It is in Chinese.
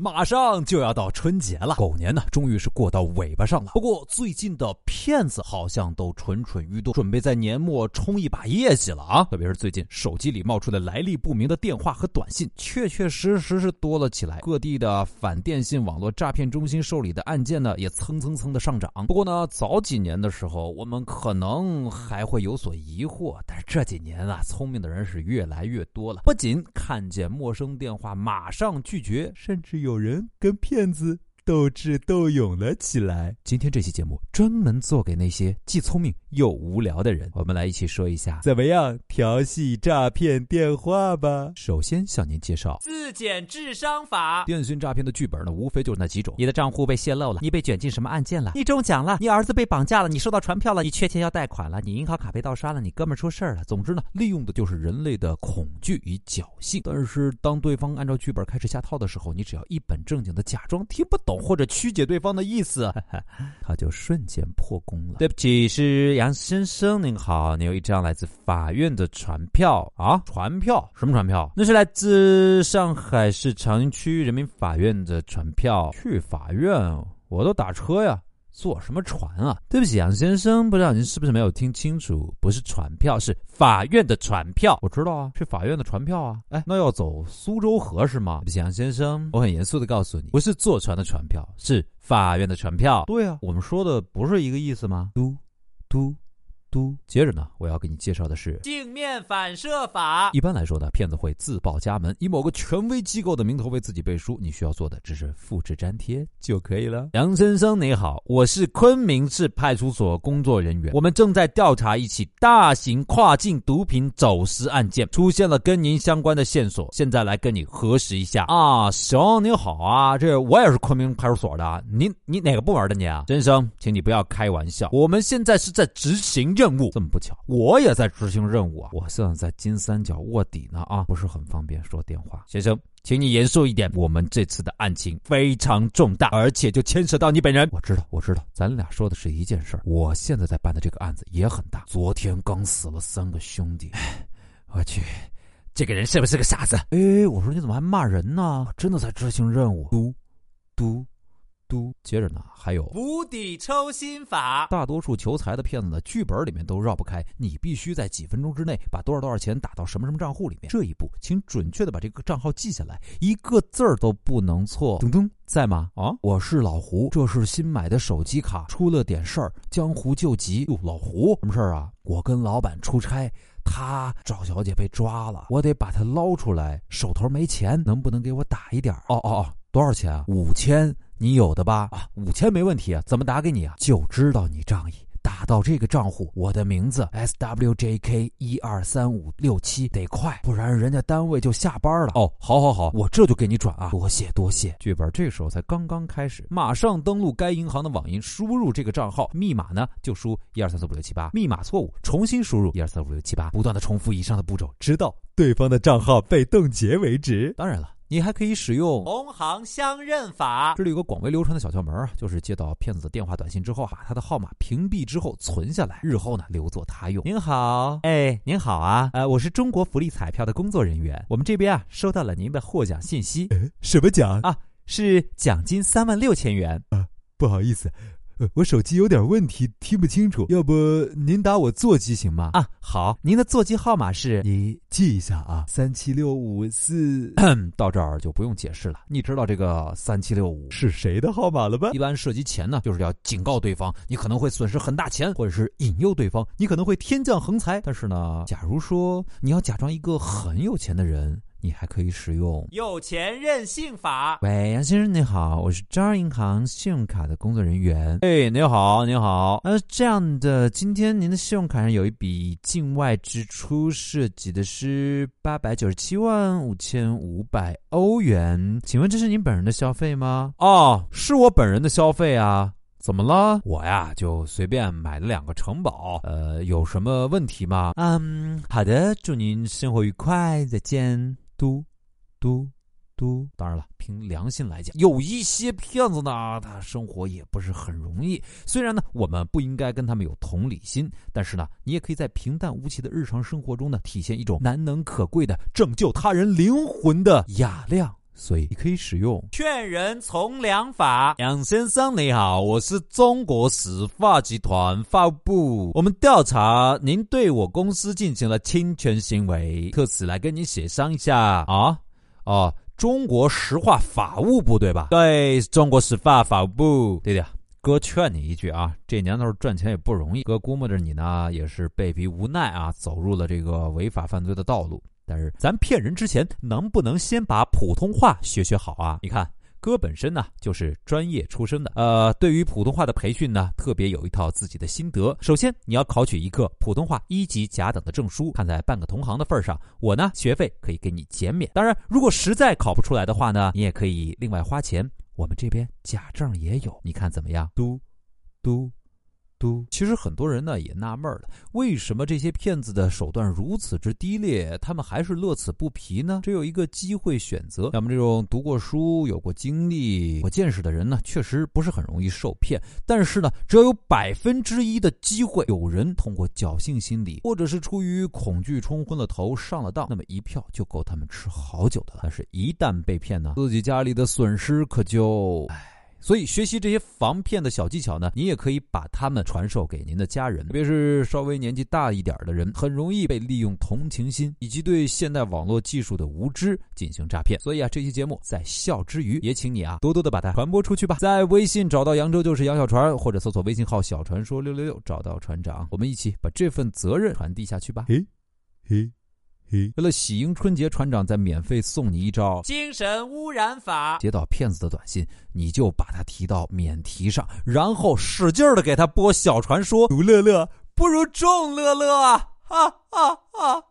马上就要到春节了，狗年呢，终于是过到尾巴上了。不过最近的骗子好像都蠢蠢欲动，准备在年末冲一把业绩了啊！特别是最近手机里冒出的来历不明的电话和短信，确确实实是多了起来。各地的反电信网络诈骗中心受理的案件呢，也蹭蹭蹭的上涨。不过呢，早几年的时候，我们可能还会有所疑惑，但是这几年啊，聪明的人是越来越多了。不仅看见陌生电话马上拒绝，甚至有。有人跟骗子斗智斗勇了起来。今天这期节目专门做给那些既聪明又无聊的人。我们来一起说一下，怎么样调戏诈骗电话吧。首先向您介绍自检智商法。电信诈骗的剧本呢，无非就是那几种：你的账户被泄露了，你被卷进什么案件了，你中奖了，你儿子被绑架了，你收到传票了，你缺钱要贷款了，你银行卡被盗刷了，你哥们出事了。总之呢，利用的就是人类的恐惧与侥幸。但是当对方按照剧本开始下套的时候，你只要一本正经的假装听不懂。或者曲解对方的意思，他就瞬间破功了。对不起，是杨先生，您好，你有一张来自法院的传票啊？传票？什么传票？那是来自上海市长宁区人民法院的传票。去法院？我都打车呀。坐什么船啊？对不起，杨先生，不知道您是不是没有听清楚？不是船票，是法院的船票。我知道啊，是法院的船票啊。哎，那要走苏州河是吗？对不起，杨先生，我很严肃的告诉你，不是坐船的船票，是法院的船票。对啊，我们说的不是一个意思吗？嘟，嘟。嘟，接着呢，我要给你介绍的是镜面反射法。一般来说呢，骗子会自报家门，以某个权威机构的名头为自己背书。你需要做的只是复制粘贴就可以了。杨先生你好，我是昆明市派出所工作人员，我们正在调查一起大型跨境毒品走私案件，出现了跟您相关的线索，现在来跟你核实一下啊。行，你好啊，这我也是昆明派出所的，你你哪个部门的你啊？先生，请你不要开玩笑，我们现在是在执行。任务这么不巧，我也在执行任务啊！我现在在金三角卧底呢啊，不是很方便说电话。先生，请你严肃一点，我们这次的案情非常重大，而且就牵扯到你本人。我知道，我知道，咱俩说的是一件事儿。我现在在办的这个案子也很大，昨天刚死了三个兄弟。我去，这个人是不是个傻子？哎，我说你怎么还骂人呢？真的在执行任务。嘟，嘟。嘟，接着呢，还有釜底抽薪法。大多数求财的骗子呢，剧本里面都绕不开，你必须在几分钟之内把多少多少钱打到什么什么账户里面。这一步，请准确的把这个账号记下来，一个字儿都不能错。噔噔，在吗？啊，我是老胡，这是新买的手机卡，出了点事儿，江湖救急。哟，老胡，什么事儿啊？我跟老板出差，他赵小姐被抓了，我得把她捞出来，手头没钱，能不能给我打一点？哦哦哦，多少钱啊？五千。你有的吧？啊，五千没问题啊，怎么打给你啊？就知道你仗义，打到这个账户，我的名字 S W J K 一二三五六七，得快，不然人家单位就下班了。哦，好好好，我这就给你转啊，多谢多谢。剧本这时候才刚刚开始，马上登录该银行的网银，输入这个账号密码呢，就输一二三四五六七八，密码错误，重新输入一二三四五六七八，不断的重复以上的步骤，直到对方的账号被冻结为止。当然了。你还可以使用同行相认法。这里有个广为流传的小窍门啊，就是接到骗子的电话、短信之后，把他的号码屏蔽之后存下来，日后呢留作他用。您好，哎，您好啊，呃，我是中国福利彩票的工作人员，我们这边啊收到了您的获奖信息。什么奖啊？是奖金三万六千元啊？不好意思。我手机有点问题，听不清楚，要不您打我座机行吗？啊，好，您的座机号码是？你记一下啊，三七六五四。到这儿就不用解释了，你知道这个三七六五是谁的号码了吧？一般涉及钱呢，就是要警告对方，你可能会损失很大钱，或者是引诱对方，你可能会天降横财。但是呢，假如说你要假装一个很有钱的人。你还可以使用有钱任性法。喂，杨先生你好，我是招商银行信用卡的工作人员。哎，你好，你好。呃，这样的，今天您的信用卡上有一笔境外支出，涉及的是八百九十七万五千五百欧元。请问这是您本人的消费吗？哦，是我本人的消费啊。怎么了？我呀，就随便买了两个城堡。呃，有什么问题吗？嗯，好的，祝您生活愉快，再见。嘟，嘟，嘟。当然了，凭良心来讲，有一些骗子呢，他生活也不是很容易。虽然呢，我们不应该跟他们有同理心，但是呢，你也可以在平淡无奇的日常生活中呢，体现一种难能可贵的拯救他人灵魂的雅量。所以你可以使用劝人从良法。杨先生你好，我是中国石化集团法务部，我们调查您对我公司进行了侵权行为，特此来跟您协商一下啊。哦，中国石化法务部对吧？对，中国石化法务部。对的，哥劝你一句啊，这年头赚钱也不容易，哥估摸着你呢也是被逼无奈啊，走入了这个违法犯罪的道路。但是咱骗人之前，能不能先把普通话学学好啊？你看，哥本身呢就是专业出身的，呃，对于普通话的培训呢，特别有一套自己的心得。首先，你要考取一个普通话一级甲等的证书。看在半个同行的份上，我呢学费可以给你减免。当然，如果实在考不出来的话呢，你也可以另外花钱。我们这边假证也有，你看怎么样？嘟，嘟。都，其实很多人呢也纳闷了，为什么这些骗子的手段如此之低劣，他们还是乐此不疲呢？只有一个机会选择，像我们这种读过书、有过经历、有见识的人呢，确实不是很容易受骗。但是呢，只要有百分之一的机会，有人通过侥幸心理，或者是出于恐惧冲昏了头上了当，那么一票就够他们吃好久的了。但是，一旦被骗呢，自己家里的损失可就唉。所以，学习这些防骗的小技巧呢，你也可以把它们传授给您的家人，特别是稍微年纪大一点的人，很容易被利用同情心以及对现代网络技术的无知进行诈骗。所以啊，这期节目在笑之余，也请你啊多多的把它传播出去吧。在微信找到扬州就是杨小船，或者搜索微信号小传说六六六找到船长，我们一起把这份责任传递下去吧。嘿，嘿。为了喜迎春节，船长再免费送你一招精神污染法。接到骗子的短信，你就把他提到免提上，然后使劲的给他播小传说。独乐乐不如众乐乐啊！哈哈哈。